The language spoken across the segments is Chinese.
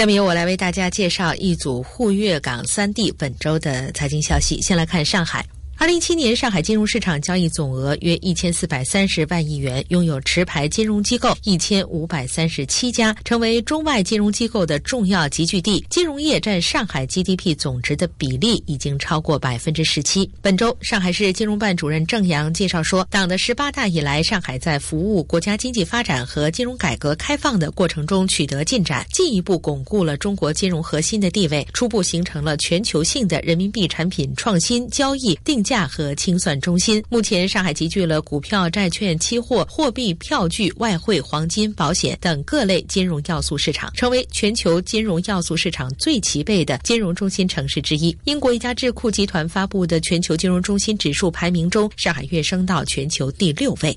下面由我来为大家介绍一组沪粤港三地本周的财经消息。先来看上海。二零一七年，上海金融市场交易总额约一千四百三十万亿元，拥有持牌金融机构一千五百三十七家，成为中外金融机构的重要集聚地。金融业占上海 GDP 总值的比例已经超过百分之十七。本周，上海市金融办主任郑阳介绍说，党的十八大以来，上海在服务国家经济发展和金融改革开放的过程中取得进展，进一步巩固了中国金融核心的地位，初步形成了全球性的人民币产品创新交易定价。价和清算中心。目前，上海集聚了股票、债券、期货、货币、票据、外汇、黄金、保险等各类金融要素市场，成为全球金融要素市场最齐备的金融中心城市之一。英国一家智库集团发布的全球金融中心指数排名中，上海跃升到全球第六位。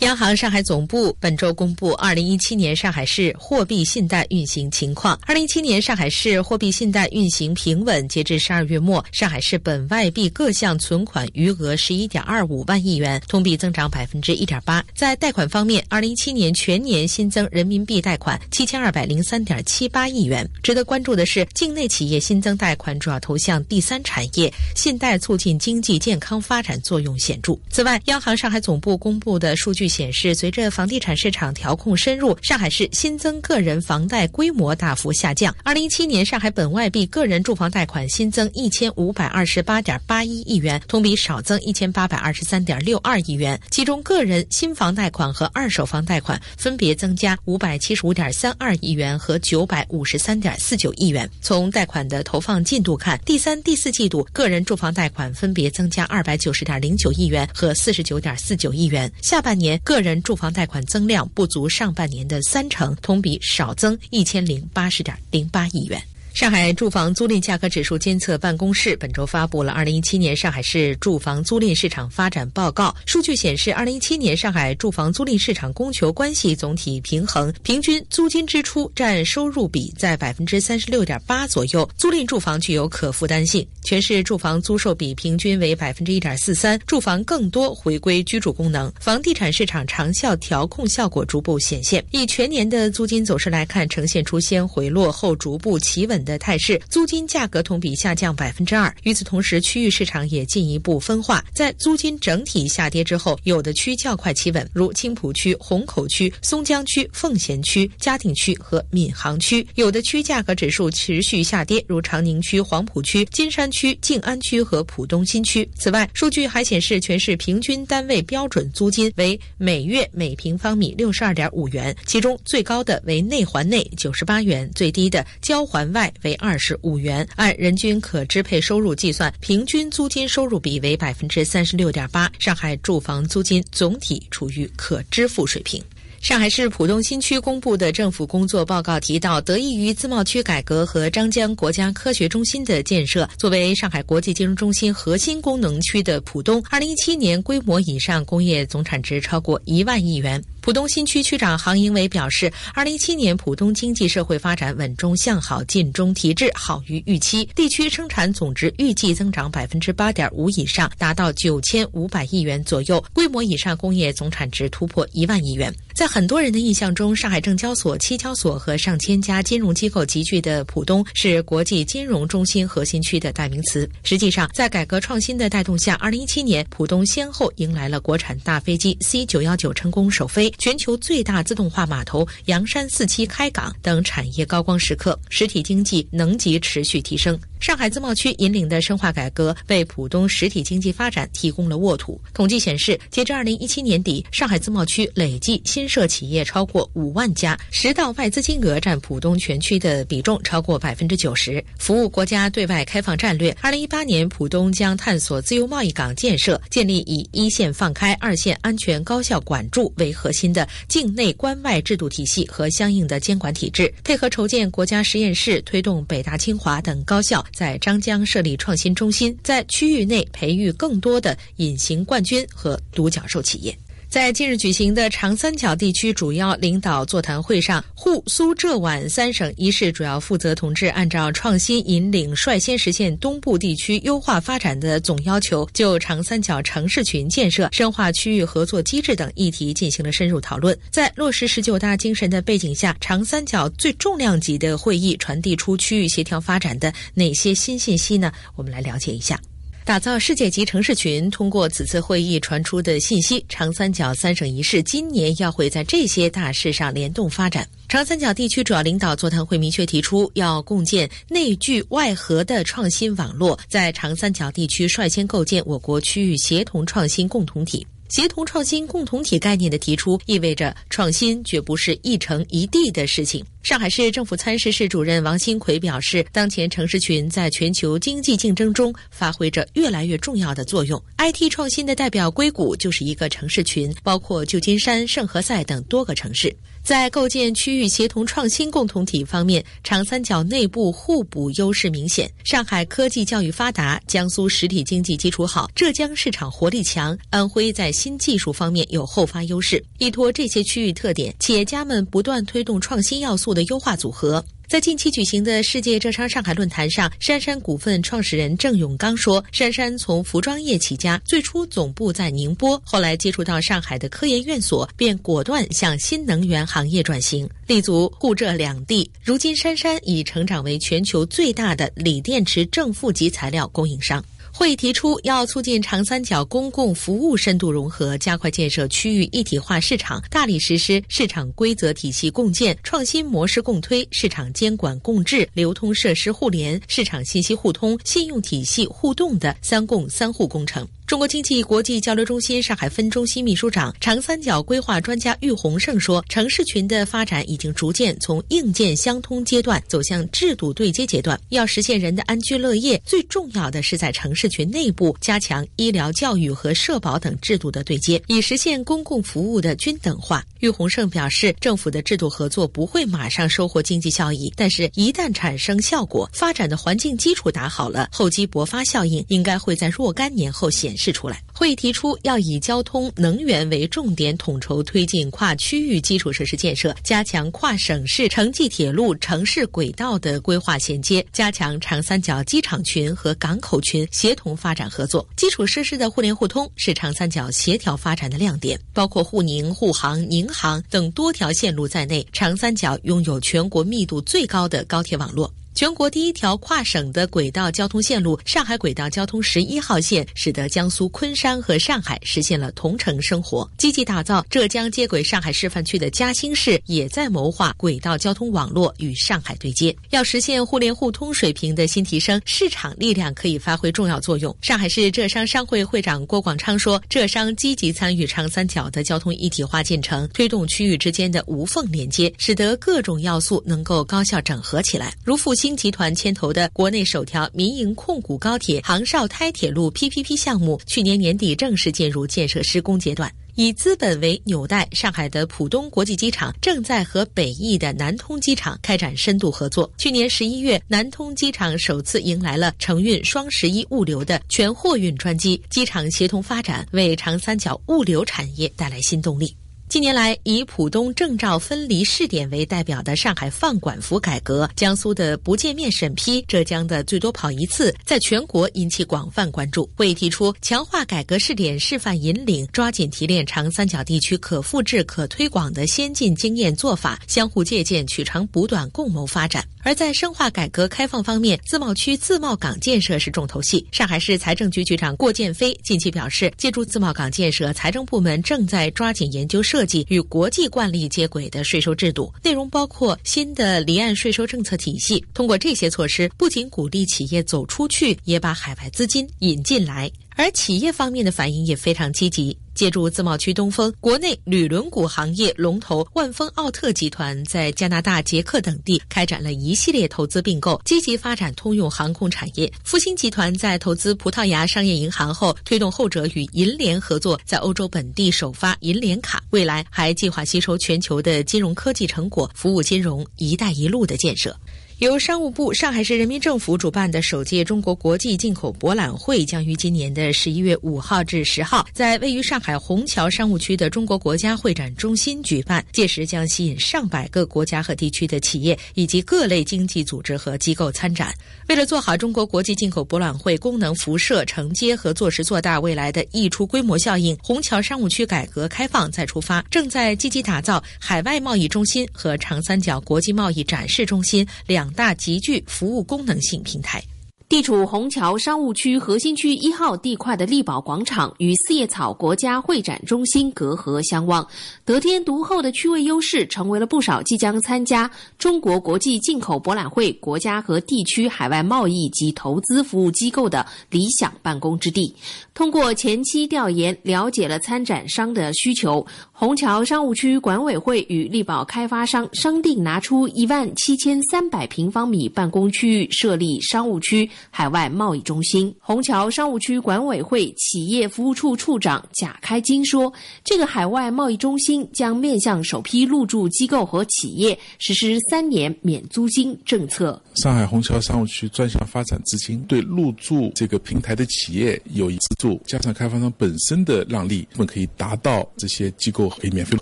央行上海总部本周公布二零一七年上海市货币信贷运行情况。二零一七年上海市货币信贷运行平稳，截至十二月末，上海市本外币各项存款余额十一点二五万亿元，同比增长百分之一点八。在贷款方面，二零一七年全年新增人民币贷款七千二百零三点七八亿元。值得关注的是，境内企业新增贷款主要投向第三产业，信贷促进经济健康发展作用显著。此外，央行上海总部公布的数据。显示，随着房地产市场调控深入，上海市新增个人房贷规模大幅下降。二零一七年，上海本外币个人住房贷款新增一千五百二十八点八一亿元，同比少增一千八百二十三点六二亿元。其中，个人新房贷款和二手房贷款分别增加五百七十五点三二亿元和九百五十三点四九亿元。从贷款的投放进度看，第三、第四季度个人住房贷款分别增加二百九十点零九亿元和四十九点四九亿元。下半年。个人住房贷款增量不足上半年的三成，同比少增一千零八十点零八亿元。上海住房租赁价格指数监测办公室本周发布了《二零一七年上海市住房租赁市场发展报告》。数据显示，二零一七年上海住房租赁市场供求关系总体平衡，平均租金支出占收入比在百分之三十六点八左右，租赁住房具有可负担性。全市住房租售比平均为百分之一点四三，住房更多回归居住功能，房地产市场长效调控效果逐步显现。以全年的租金走势来看，呈现出先回落后逐步企稳。的态势，租金价格同比下降百分之二。与此同时，区域市场也进一步分化。在租金整体下跌之后，有的区较快企稳，如青浦区、虹口区、松江区、奉贤区、嘉定区和闵行区；有的区价格指数持续下跌，如长宁区、黄浦区、金山区、静安区和浦东新区。此外，数据还显示，全市平均单位标准租金为每月每平方米六十二点五元，其中最高的为内环内九十八元，最低的交环外。为二十五元，按人均可支配收入计算，平均租金收入比为百分之三十六点八。上海住房租金总体处于可支付水平。上海市浦东新区公布的政府工作报告提到，得益于自贸区改革和张江国家科学中心的建设，作为上海国际金融中心核心功能区的浦东，二零一七年规模以上工业总产值超过一万亿元。浦东新区区长杭英伟表示，二零一七年浦东经济社会发展稳中向好，尽中提质，好于预期。地区生产总值预计增长百分之八点五以上，达到九千五百亿元左右。规模以上工业总产值突破一万亿元。在很多人的印象中，上海证交所、期交所和上千家金融机构集聚的浦东是国际金融中心核心区的代名词。实际上，在改革创新的带动下，二零一七年浦东先后迎来了国产大飞机 C 九幺九成功首飞。全球最大自动化码头阳山四期开港等产业高光时刻，实体经济能级持续提升。上海自贸区引领的深化改革，为浦东实体经济发展提供了沃土。统计显示，截至二零一七年底，上海自贸区累计新设企业超过五万家，实到外资金额占浦东全区的比重超过百分之九十。服务国家对外开放战略，二零一八年浦东将探索自由贸易港建设，建立以一线放开、二线安全高效管住为核心的境内关外制度体系和相应的监管体制，配合筹建国家实验室，推动北大清华等高校。在张江设立创新中心，在区域内培育更多的隐形冠军和独角兽企业。在近日举行的长三角地区主要领导座谈会上，沪苏浙皖三省一市主要负责同志按照创新引领，率先实现东部地区优化发展的总要求，就长三角城市群建设、深化区域合作机制等议题进行了深入讨论。在落实十九大精神的背景下，长三角最重量级的会议传递出区域协调发展的哪些新信息呢？我们来了解一下。打造世界级城市群，通过此次会议传出的信息，长三角三省一市今年要会在这些大事上联动发展。长三角地区主要领导座谈会明确提出，要共建内聚外合的创新网络，在长三角地区率先构建我国区域协同创新共同体。协同创新共同体概念的提出，意味着创新绝不是一城一地的事情。上海市政府参事室主任王新奎表示，当前城市群在全球经济竞争中发挥着越来越重要的作用。IT 创新的代表硅谷就是一个城市群，包括旧金山、圣何塞等多个城市。在构建区域协同创新共同体方面，长三角内部互补优势明显。上海科技教育发达，江苏实体经济基础好，浙江市场活力强，安徽在新技术方面有后发优势。依托这些区域特点，企业家们不断推动创新要素的优化组合。在近期举行的世界浙商上海论坛上，杉杉股份创始人郑永刚说：“杉杉从服装业起家，最初总部在宁波，后来接触到上海的科研院所，便果断向新能源行业转型，立足沪浙两地。如今，杉杉已成长为全球最大的锂电池正负极材料供应商。”会议提出，要促进长三角公共服务深度融合，加快建设区域一体化市场，大力实施市场规则体系共建、创新模式共推、市场监管共治、流通设施互联、市场信息互通、信用体系互动的“三共三互”工程。中国经济国际交流中心上海分中心秘书长、长三角规划专家郁洪胜说：“城市群的发展已经逐渐从硬件相通阶段走向制度对接阶段。要实现人的安居乐业，最重要的是在城市群内部加强医疗、教育和社保等制度的对接，以实现公共服务的均等化。”郁洪胜表示，政府的制度合作不会马上收获经济效益，但是一旦产生效果，发展的环境基础打好了，厚积薄发效应应该会在若干年后显。示出来。会议提出，要以交通、能源为重点，统筹推进跨区域基础设施建设，加强跨省市城际铁路、城市轨道的规划衔接，加强长三角机场群和港口群协同发展合作。基础设施的互联互通是长三角协调发展的亮点，包括沪宁、沪杭、宁杭等多条线路在内，长三角拥有全国密度最高的高铁网络。全国第一条跨省的轨道交通线路——上海轨道交通十一号线，使得江苏昆山和上海实现了同城生活。积极打造浙江接轨上海示范区的嘉兴市，也在谋划轨道交通网络与上海对接。要实现互联互通水平的新提升，市场力量可以发挥重要作用。上海市浙商商会会长郭广昌说：“浙商积极参与长三角的交通一体化进程，推动区域之间的无缝连接，使得各种要素能够高效整合起来，如复兴。”新集团牵头的国内首条民营控股高铁杭绍胎铁路 PPP 项目，去年年底正式进入建设施工阶段。以资本为纽带，上海的浦东国际机场正在和北翼的南通机场开展深度合作。去年十一月，南通机场首次迎来了承运双十一物流的全货运专机，机场协同发展，为长三角物流产业带来新动力。近年来，以浦东证照分离试点为代表的上海放管服改革，江苏的不见面审批，浙江的最多跑一次，在全国引起广泛关注。会议提出，强化改革试点示范引领，抓紧提炼长三角地区可复制、可推广的先进经验做法，相互借鉴，取长补短，共谋发展。而在深化改革开放方面，自贸区自贸港建设是重头戏。上海市财政局局长郭建飞近期表示，借助自贸港建设，财政部门正在抓紧研究设设计与国际惯例接轨的税收制度，内容包括新的离岸税收政策体系。通过这些措施，不仅鼓励企业走出去，也把海外资金引进来。而企业方面的反应也非常积极。借助自贸区东风，国内铝轮毂行业龙头万丰奥特集团在加拿大、捷克等地开展了一系列投资并购，积极发展通用航空产业。复星集团在投资葡萄牙商业银行后，推动后者与银联合作，在欧洲本地首发银联卡。未来还计划吸收全球的金融科技成果，服务金融“一带一路”的建设。由商务部、上海市人民政府主办的首届中国国际进口博览会将于今年的十一月五号至十号，在位于上海虹桥商务区的中国国家会展中心举办。届时将吸引上百个国家和地区的企业以及各类经济组织和机构参展。为了做好中国国际进口博览会功能辐射承接和做实做大未来的溢出规模效应，虹桥商务区改革开放再出发，正在积极打造海外贸易中心和长三角国际贸易展示中心两。大极具服务功能性平台。地处虹桥商务区核心区一号地块的力宝广场与四叶草国家会展中心隔河相望，得天独厚的区位优势，成为了不少即将参加中国国际进口博览会国家和地区海外贸易及投资服务机构的理想办公之地。通过前期调研，了解了参展商的需求，虹桥商务区管委会与力宝开发商商定拿出一万七千三百平方米办公区域，设立商务区。海外贸易中心，虹桥商务区管委会企业服务处处长贾开金说：“这个海外贸易中心将面向首批入驻机构和企业实施三年免租金政策。上海虹桥商务区专项发展资金对入驻这个平台的企业有资助，加上开发商本身的让利，我们可以达到这些机构可以免费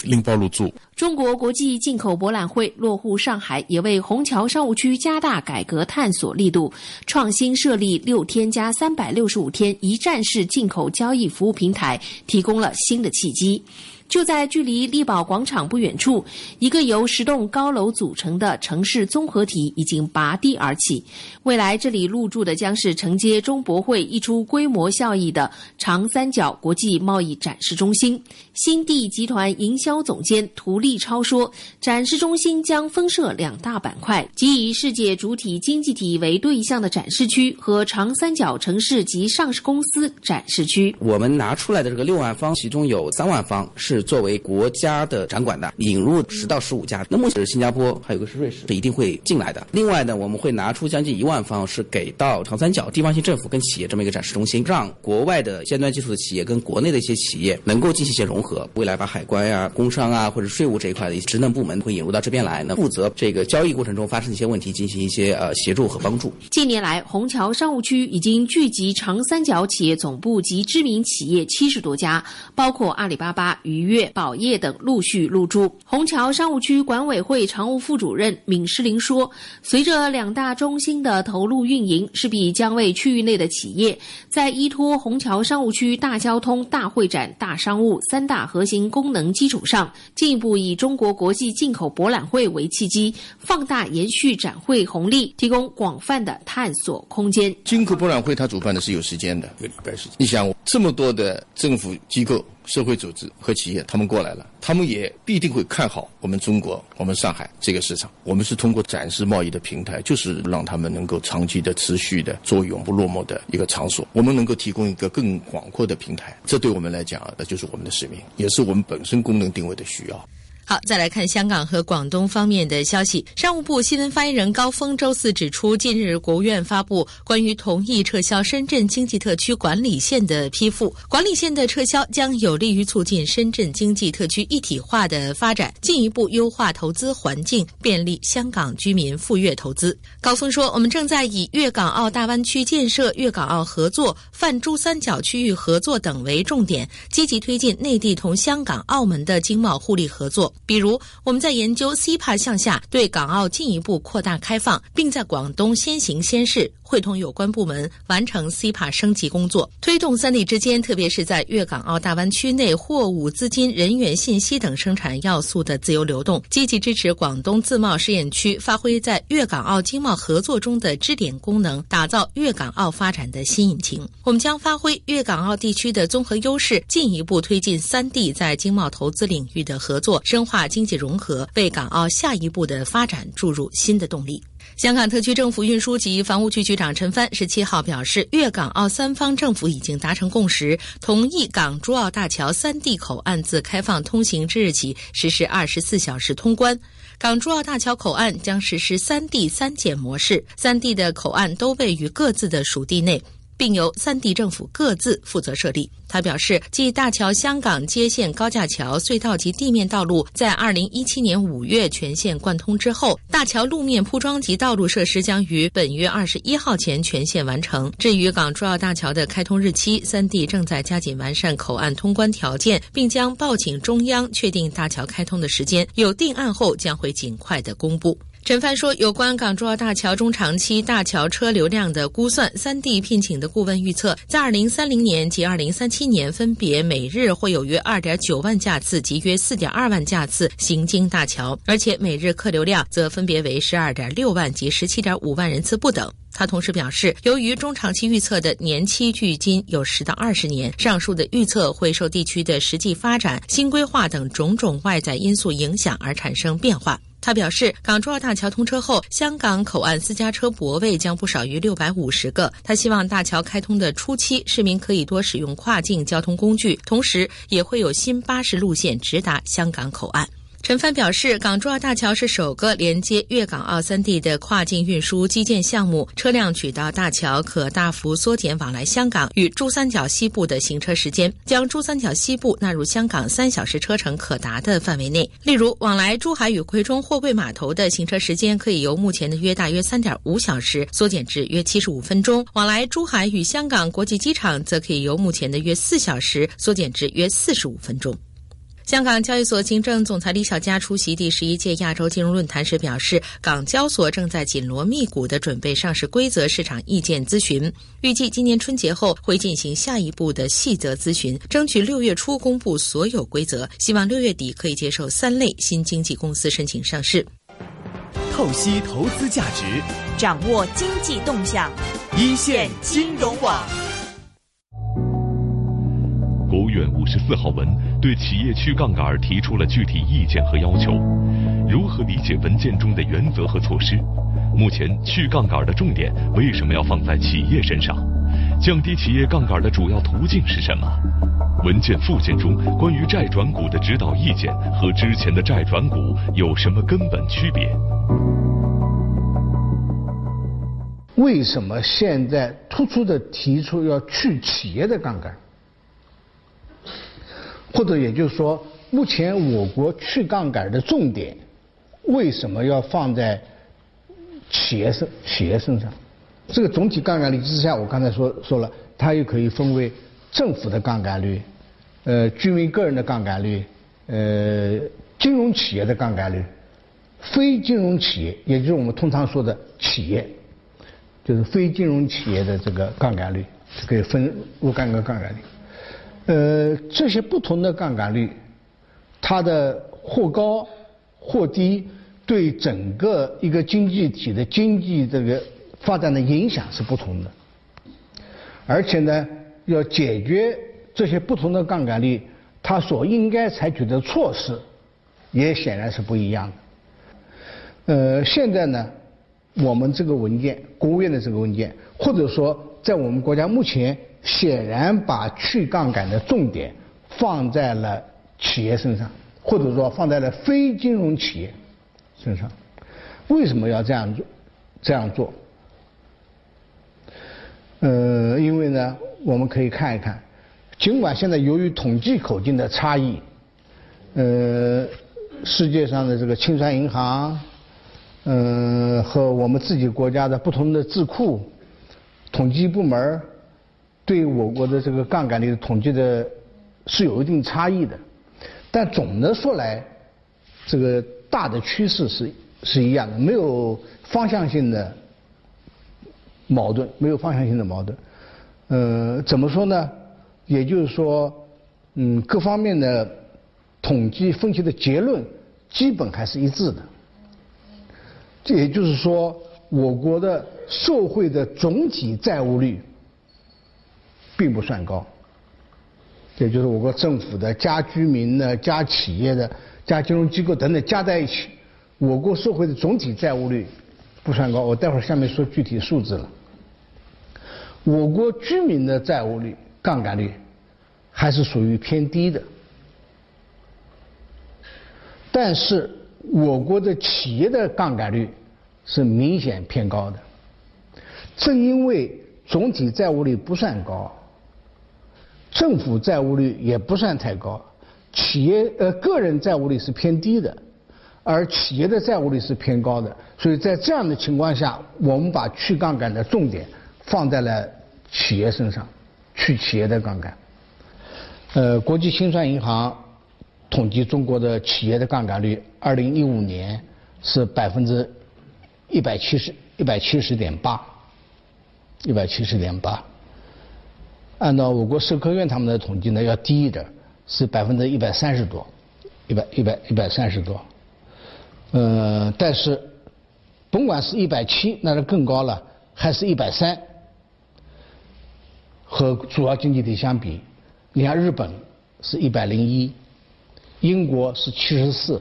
拎包入驻。”中国国际进口博览会落户上海，也为虹桥商务区加大改革探索力度，创新设立六天加三百六十五天一站式进口交易服务平台，提供了新的契机。就在距离力宝广场不远处，一个由十栋高楼组成的城市综合体已经拔地而起。未来这里入驻的将是承接中博会溢出规模效益的长三角国际贸易展示中心。新地集团营销总监涂立超说：“展示中心将分设两大板块，即以世界主体经济体为对象的展示区和长三角城市及上市公司展示区。我们拿出来的这个六万方，其中有三万方是。”是作为国家的展馆的引入十到十五家，那目前是新加坡，还有个是瑞士，是一定会进来的。另外呢，我们会拿出将近一万方，是给到长三角地方性政府跟企业这么一个展示中心，让国外的尖端技术的企业跟国内的一些企业能够进行一些融合。未来把海关呀、工商啊或者税务这一块的职能部门会引入到这边来，呢负责这个交易过程中发生一些问题进行一些呃协助和帮助。近年来，虹桥商务区已经聚集长三角企业总部及知名企业七十多家，包括阿里巴巴、与。粤宝业等陆续入驻。虹桥商务区管委会常务副主任闵诗林说：“随着两大中心的投入运营，势必将为区域内的企业在依托虹桥商务区大交通、大会展、大商务三大核心功能基础上，进一步以中国国际进口博览会为契机，放大延续展会红利，提供广泛的探索空间。进口博览会，它主办的是有时间的，一个礼拜时间。你想，这么多的政府机构。”社会组织和企业，他们过来了，他们也必定会看好我们中国、我们上海这个市场。我们是通过展示贸易的平台，就是让他们能够长期的、持续的做永不落幕的一个场所。我们能够提供一个更广阔的平台，这对我们来讲，那就是我们的使命，也是我们本身功能定位的需要。好，再来看香港和广东方面的消息。商务部新闻发言人高峰周四指出，近日国务院发布关于同意撤销深圳经济特区管理线的批复，管理线的撤销将有利于促进深圳经济特区一体化的发展，进一步优化投资环境，便利香港居民赴粤投资。高峰说：“我们正在以粤港澳大湾区建设、粤港澳合作、泛珠三角区域合作等为重点，积极推进内地同香港、澳门的经贸互利合作。”比如，我们在研究 CPA 向下对港澳进一步扩大开放，并在广东先行先试，会同有关部门完成 CPA 升级工作，推动三地之间，特别是在粤港澳大湾区内货物、资金、人员、信息等生产要素的自由流动，积极支持广东自贸试验区发挥在粤港澳经贸合作中的支点功能，打造粤港澳发展的新引擎。我们将发挥粤港澳地区的综合优势，进一步推进三地在经贸投资领域的合作，深化经济融合，为港澳下一步的发展注入新的动力。香港特区政府运输及房屋局局长陈帆十七号表示，粤港澳三方政府已经达成共识，同意港珠澳大桥三地口岸自开放通行之日起实施二十四小时通关。港珠澳大桥口岸将实施三地三检模式，三地的口岸都位于各自的属地内。并由三地政府各自负责设立。他表示，继大桥香港接线高架桥、隧道及地面道路在二零一七年五月全线贯通之后，大桥路面铺装及道路设施将于本月二十一号前全线完成。至于港珠澳大桥的开通日期，三地正在加紧完善口岸通关条件，并将报请中央确定大桥开通的时间。有定案后，将会尽快的公布。陈帆说，有关港珠澳大桥中长期大桥车流量的估算，三地聘请的顾问预测，在二零三零年及二零三七年，分别每日会有约二点九万架次及约四点二万架次行经大桥，而且每日客流量则分别为十二点六万及十七点五万人次不等。他同时表示，由于中长期预测的年期距今有十到二十年，上述的预测会受地区的实际发展、新规划等种种外在因素影响而产生变化。他表示，港珠澳大桥通车后，香港口岸私家车泊位将不少于六百五十个。他希望大桥开通的初期，市民可以多使用跨境交通工具，同时也会有新巴士路线直达香港口岸。陈帆表示，港珠澳大桥是首个连接粤港澳三地的跨境运输基建项目，车辆取道大桥可大幅缩减往来香港与珠三角西部的行车时间，将珠三角西部纳入香港三小时车程可达的范围内。例如，往来珠海与葵中货柜码头的行车时间可以由目前的约大约三点五小时缩减至约七十五分钟；往来珠海与香港国际机场则可以由目前的约四小时缩减至约四十五分钟。香港交易所行政总裁李小加出席第十一届亚洲金融论坛时表示，港交所正在紧锣密鼓的准备上市规则市场意见咨询，预计今年春节后会进行下一步的细则咨询，争取六月初公布所有规则，希望六月底可以接受三类新经济公司申请上市。透析投资价值，掌握经济动向，一线金融网。院五十四号文对企业去杠杆提出了具体意见和要求。如何理解文件中的原则和措施？目前去杠杆的重点为什么要放在企业身上？降低企业杠杆的主要途径是什么？文件附件中关于债转股的指导意见和之前的债转股有什么根本区别？为什么现在突出的提出要去企业的杠杆？或者也就是说，目前我国去杠杆的重点为什么要放在企业身企业身上？这个总体杠杆率之下，我刚才说说了，它又可以分为政府的杠杆率、呃居民个人的杠杆率、呃金融企业的杠杆率、非金融企业，也就是我们通常说的企业，就是非金融企业的这个杠杆率，可以分若干个杠杆率。呃，这些不同的杠杆率，它的或高或低，对整个一个经济体的经济这个发展的影响是不同的。而且呢，要解决这些不同的杠杆率，它所应该采取的措施，也显然是不一样的。呃，现在呢，我们这个文件，国务院的这个文件，或者说在我们国家目前。显然把去杠杆的重点放在了企业身上，或者说放在了非金融企业身上。为什么要这样做？这样做？呃，因为呢，我们可以看一看，尽管现在由于统计口径的差异，呃，世界上的这个清算银行，嗯，和我们自己国家的不同的智库、统计部门对我国的这个杠杆率的统计的是有一定差异的，但总的说来，这个大的趋势是是一样的，没有方向性的矛盾，没有方向性的矛盾。呃，怎么说呢？也就是说，嗯，各方面的统计分析的结论基本还是一致的。这也就是说，我国的社会的总体债务率。并不算高，也就是我国政府的加居民的加企业的加金融机构等等加在一起，我国社会的总体债务率不算高。我待会儿下面说具体数字了。我国居民的债务率杠杆率还是属于偏低的，但是我国的企业的杠杆率是明显偏高的。正因为总体债务率不算高，政府债务率也不算太高，企业呃个人债务率是偏低的，而企业的债务率是偏高的。所以在这样的情况下，我们把去杠杆的重点放在了企业身上，去企业的杠杆。呃，国际清算银行统计中国的企业的杠杆率，二零一五年是百分之一百七十一百七十点八。一百七十点八，按照我国社科院他们的统计呢，要低一点，是百分之一百三十多，一百一百一百三十多。呃，但是甭管是一百七，那是更高了，还是一百三，和主要经济体相比，你看日本是一百零一，英国是七十四，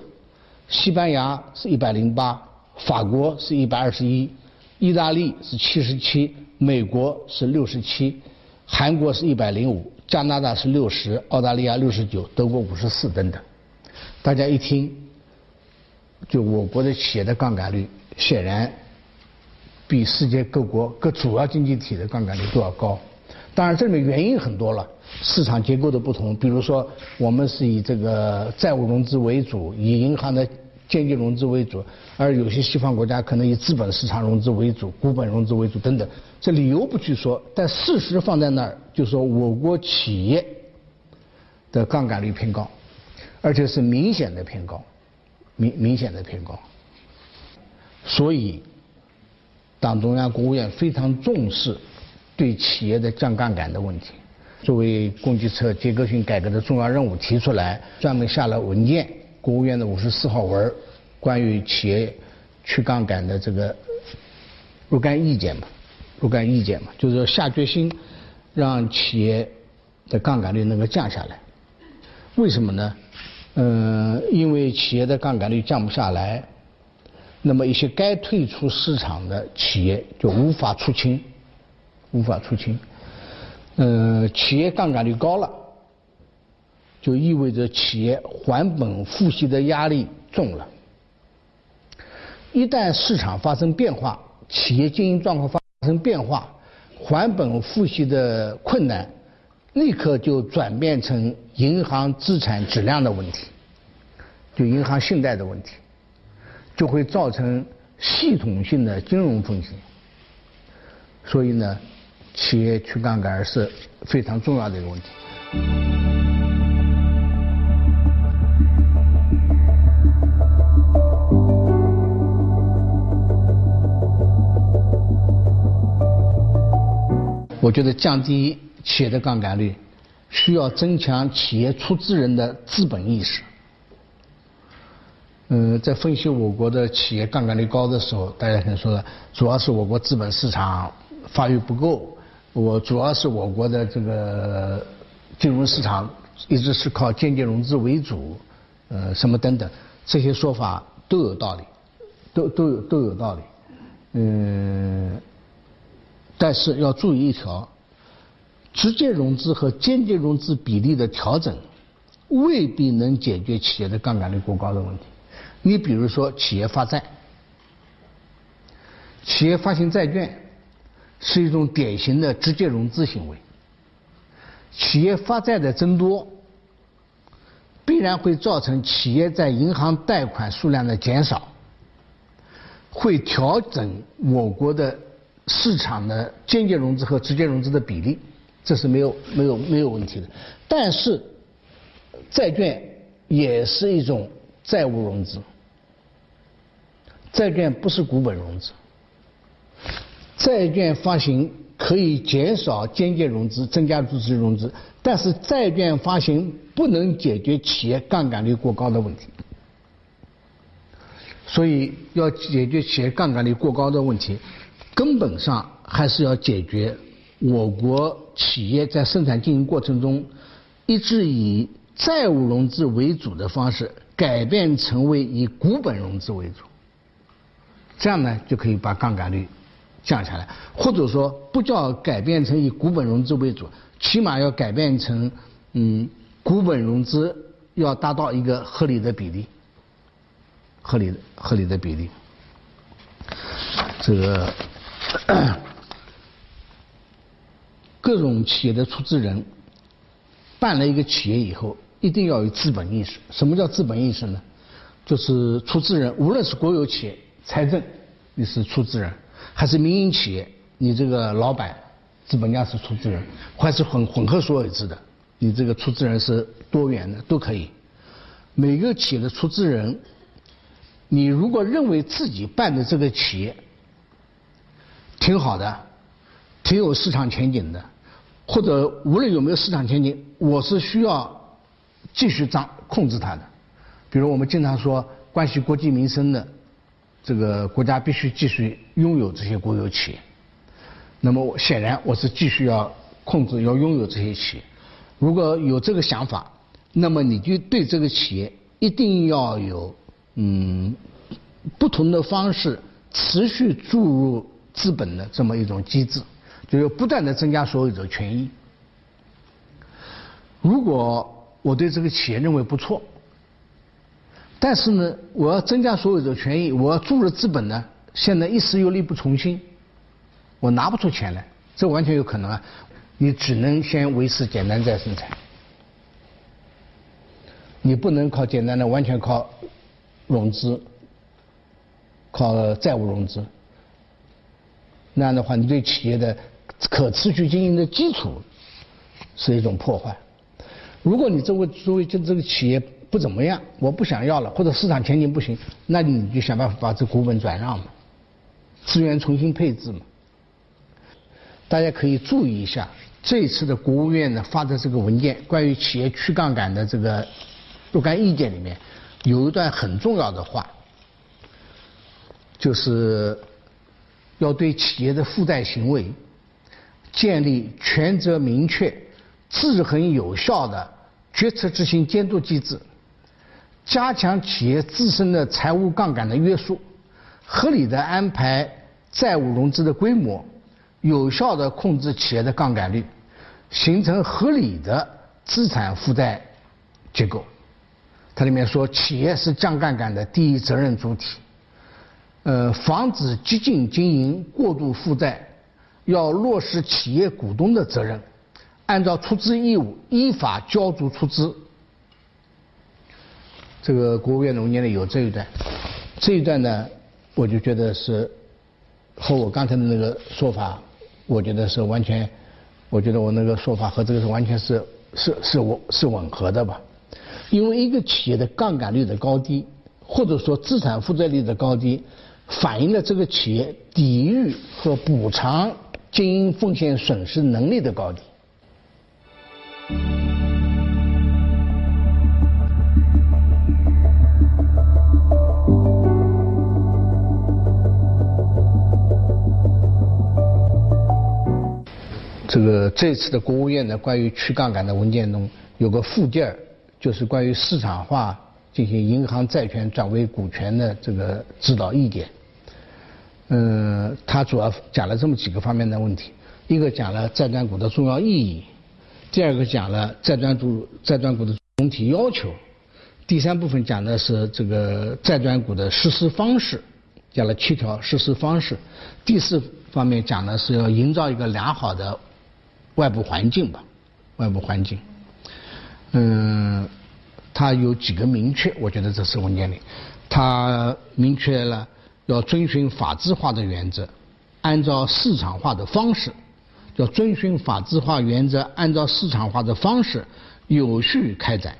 西班牙是一百零八，法国是一百二十一，意大利是七十七。美国是六十七，韩国是一百零五，加拿大是六十，澳大利亚六十九，德国五十四等等。大家一听，就我国的企业的杠杆率显然比世界各国各主要经济体的杠杆率都要高。当然，这里面原因很多了，市场结构的不同，比如说我们是以这个债务融资为主，以银行的。间接融资为主，而有些西方国家可能以资本市场融资为主、股本融资为主等等。这理由不去说，但事实放在那儿，就说我国企业的杠杆率偏高，而且是明显的偏高，明明显的偏高。所以，党中央、国务院非常重视对企业的降杠杆的问题，作为供给侧结构性改革的重要任务提出来，专门下了文件。国务院的五十四号文关于企业去杠杆的这个若干意见嘛，若干意见嘛，就是说下决心让企业的杠杆率能够降下来。为什么呢？嗯，因为企业的杠杆率降不下来，那么一些该退出市场的企业就无法出清，无法出清。嗯，企业杠杆率高了。就意味着企业还本付息的压力重了。一旦市场发生变化，企业经营状况发生变化，还本付息的困难，立刻就转变成银行资产质量的问题，就银行信贷的问题，就会造成系统性的金融风险。所以呢，企业去杠杆是非常重要的一个问题。我觉得降低企业的杠杆率，需要增强企业出资人的资本意识。嗯，在分析我国的企业杠杆率高的时候，大家可能说的，主要是我国资本市场发育不够，我主要是我国的这个金融市场一直是靠间接融资为主，呃，什么等等，这些说法都有道理，都都有都有道理，嗯。但是要注意一条，直接融资和间接融资比例的调整，未必能解决企业的杠杆率过高的问题。你比如说，企业发债，企业发行债券是一种典型的直接融资行为。企业发债的增多，必然会造成企业在银行贷款数量的减少，会调整我国的。市场的间接融资和直接融资的比例，这是没有没有没有问题的。但是，债券也是一种债务融资，债券不是股本融资。债券发行可以减少间接融资，增加直接融资，但是债券发行不能解决企业杠杆率过高的问题。所以，要解决企业杠杆率过高的问题。根本上还是要解决我国企业在生产经营过程中一直以债务融资为主的方式改变成为以股本融资为主，这样呢就可以把杠杆率降下来，或者说不叫改变成以股本融资为主，起码要改变成嗯股本融资要达到一个合理的比例，合理的合理的比例，这个。各种企业的出资人办了一个企业以后，一定要有资本意识。什么叫资本意识呢？就是出资人，无论是国有企业、财政，你是出资人，还是民营企业，你这个老板、资本家是出资人，还是混混合所有制的，你这个出资人是多元的，都可以。每个企业的出资人，你如果认为自己办的这个企业挺好的，挺有市场前景的，或者无论有没有市场前景，我是需要继续掌控制它的。比如我们经常说关系国计民生的，这个国家必须继续拥有这些国有企业。那么显然我是继续要控制、要拥有这些企业。如果有这个想法，那么你就对这个企业一定要有嗯不同的方式持续注入资本的这么一种机制，就是不断的增加所有者权益。如果我对这个企业认为不错。但是呢，我要增加所有者权益，我要注入资本呢，现在一时又力不从心，我拿不出钱来，这完全有可能啊！你只能先维持简单再生产，你不能靠简单的完全靠融资，靠债务融资，那样的话，你对企业的可持续经营的基础是一种破坏。如果你作为作为这这个企业。不怎么样，我不想要了，或者市场前景不行，那你就想办法把这股本转让嘛，资源重新配置嘛。大家可以注意一下，这次的国务院呢发的这个文件，关于企业去杠杆的这个若干意见里面，有一段很重要的话，就是要对企业的负债行为建立权责明确、制衡有效的决策执行监督机制。加强企业自身的财务杠杆的约束，合理的安排债务融资的规模，有效的控制企业的杠杆率，形成合理的资产负债结构。它里面说，企业是降杠杆的第一责任主体，呃，防止激进经营、过度负债，要落实企业股东的责任，按照出资义务依法交足出资。这个国务院文件里有这一段，这一段呢，我就觉得是和我刚才的那个说法，我觉得是完全，我觉得我那个说法和这个是完全是是是我是吻合的吧。因为一个企业的杠杆率的高低，或者说资产负债率的高低，反映了这个企业抵御和补偿经营风险损失能力的高低。这个这次的国务院的关于去杠杆的文件中有个附件就是关于市场化进行银行债权转为股权的这个指导意见。嗯，他主要讲了这么几个方面的问题：一个讲了债转股的重要意义；第二个讲了债转股债转股的总体要求；第三部分讲的是这个债转股的实施方式，讲了七条实施方式；第四方面讲的是要营造一个良好的。外部环境吧，外部环境，嗯，它有几个明确，我觉得这是文件里，它明确了要遵循法制化的原则，按照市场化的方式，要遵循法制化原则，按照市场化的方式有序开展。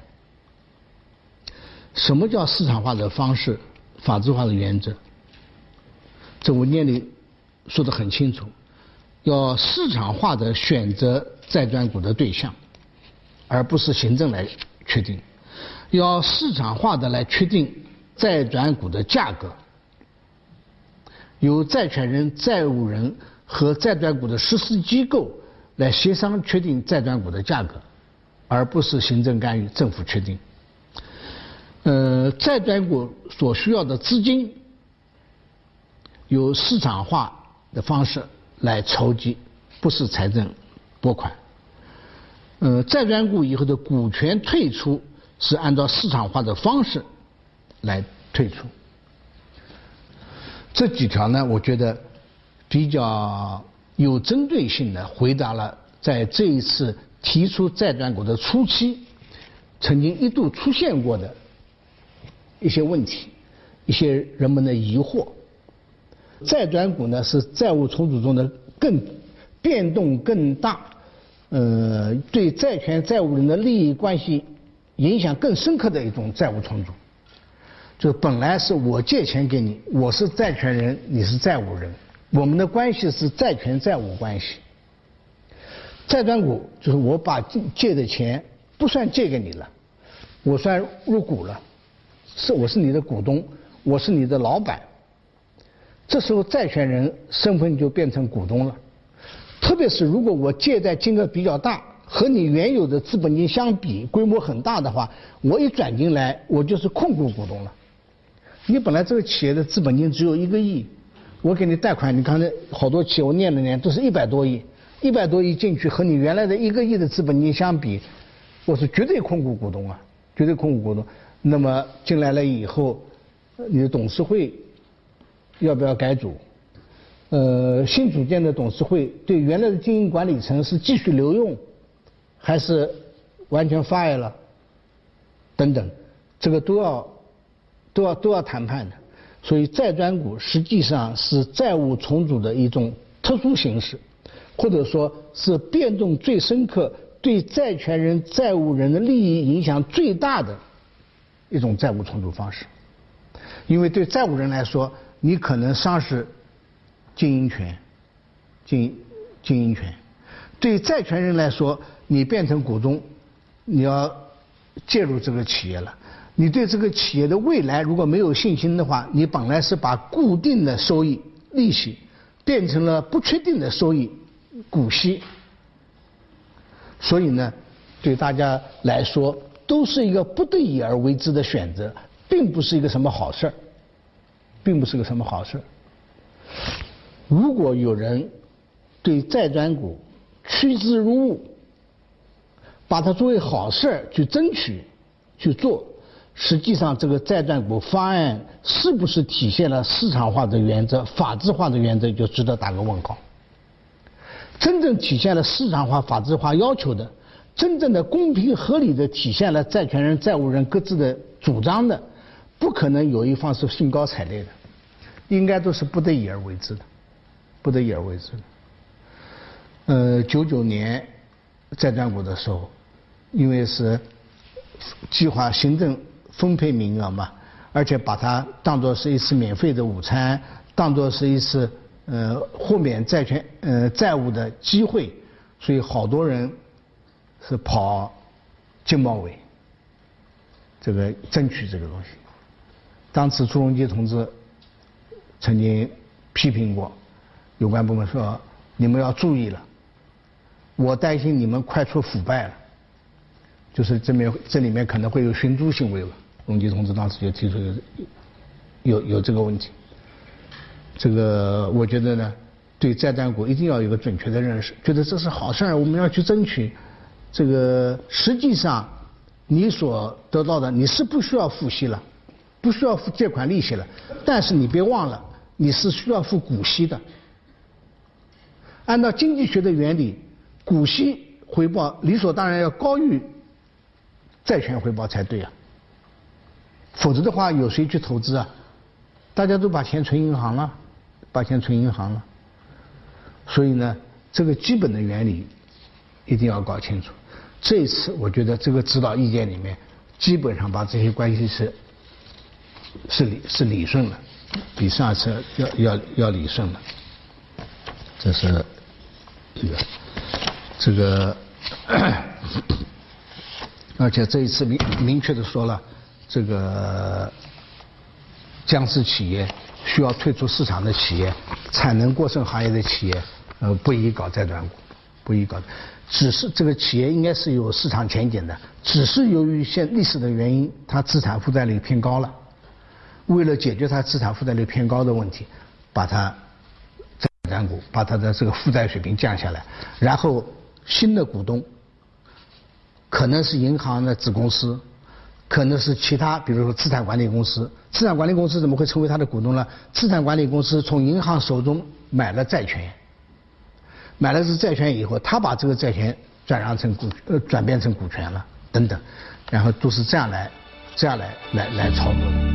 什么叫市场化的方式、法制化的原则？这文件里说的很清楚。要市场化的选择债转股的对象，而不是行政来确定；要市场化的来确定债转股的价格，由债权人、债务人和债转股的实施机构来协商确定债转股的价格，而不是行政干预、政府确定。呃，债转股所需要的资金，由市场化的方式。来筹集，不是财政拨款。呃，债转股以后的股权退出是按照市场化的方式来退出。这几条呢，我觉得比较有针对性的回答了在这一次提出债转股的初期，曾经一度出现过的一些问题，一些人们的疑惑。债转股呢是债务重组中的更变动更大，呃，对债权债务人的利益关系影响更深刻的一种债务重组。就本来是我借钱给你，我是债权人，你是债务人，我们的关系是债权债务关系。债转股就是我把借的钱不算借给你了，我算入股了，是我是你的股东，我是你的老板。这时候债权人身份就变成股东了，特别是如果我借贷金额比较大，和你原有的资本金相比规模很大的话，我一转进来，我就是控股股东了。你本来这个企业的资本金只有一个亿，我给你贷款，你刚才好多企业我念了念，都是一百多亿，一百多亿进去和你原来的一个亿的资本金相比，我是绝对控股股东啊，绝对控股股东。那么进来了以后，你的董事会。要不要改组？呃，新组建的董事会对原来的经营管理层是继续留用，还是完全 fire 了？等等，这个都要都要都要谈判的。所以债转股实际上是债务重组的一种特殊形式，或者说是变动最深刻、对债权人、债务人的利益影响最大的一种债务重组方式。因为对债务人来说，你可能丧失经营权，经经营权。对债权人来说，你变成股东，你要介入这个企业了。你对这个企业的未来如果没有信心的话，你本来是把固定的收益利息变成了不确定的收益股息。所以呢，对大家来说都是一个不得已而为之的选择，并不是一个什么好事儿。并不是个什么好事儿。如果有人对债转股趋之若鹜，把它作为好事儿去争取去做，实际上这个债转股方案是不是体现了市场化的原则、法治化的原则，就值得打个问号。真正体现了市场化、法治化要求的，真正的公平合理的体现了债权人、债务人各自的主张的。不可能有一方是兴高采烈的，应该都是不得已而为之的，不得已而为之的。呃，九九年债转股的时候，因为是计划行政分配名额嘛，而且把它当做是一次免费的午餐，当做是一次呃豁免债权呃债务的机会，所以好多人是跑经贸委，这个争取这个东西。当时朱镕基同志曾经批评过有关部门说：“你们要注意了，我担心你们快出腐败了。”就是这面这里面可能会有寻租行为吧。荣基同志当时就提出有有有这个问题。这个我觉得呢，对债转股一定要有个准确的认识，觉得这是好事儿，我们要去争取。这个实际上你所得到的，你是不需要付息了。不需要付借款利息了，但是你别忘了，你是需要付股息的。按照经济学的原理，股息回报理所当然要高于债权回报才对啊。否则的话，有谁去投资啊？大家都把钱存银行了，把钱存银行了。所以呢，这个基本的原理一定要搞清楚。这一次，我觉得这个指导意见里面，基本上把这些关系是。是理是理顺了，比上次要要要理顺了，这是这个这个，而且这一次明明确的说了，这个僵尸企业需要退出市场的企业，产能过剩行业的企业，呃，不宜搞债转股，不宜搞，只是这个企业应该是有市场前景的，只是由于现历史的原因，它资产负债率偏高了。为了解决它资产负债率偏高的问题，把它债转股，把它的这个负债水平降下来，然后新的股东可能是银行的子公司，可能是其他，比如说资产管理公司。资产管理公司怎么会成为他的股东呢？资产管理公司从银行手中买了债权，买了是债权以后，他把这个债权转让成股呃转变成股权了等等，然后都是这样来这样来来来操作的。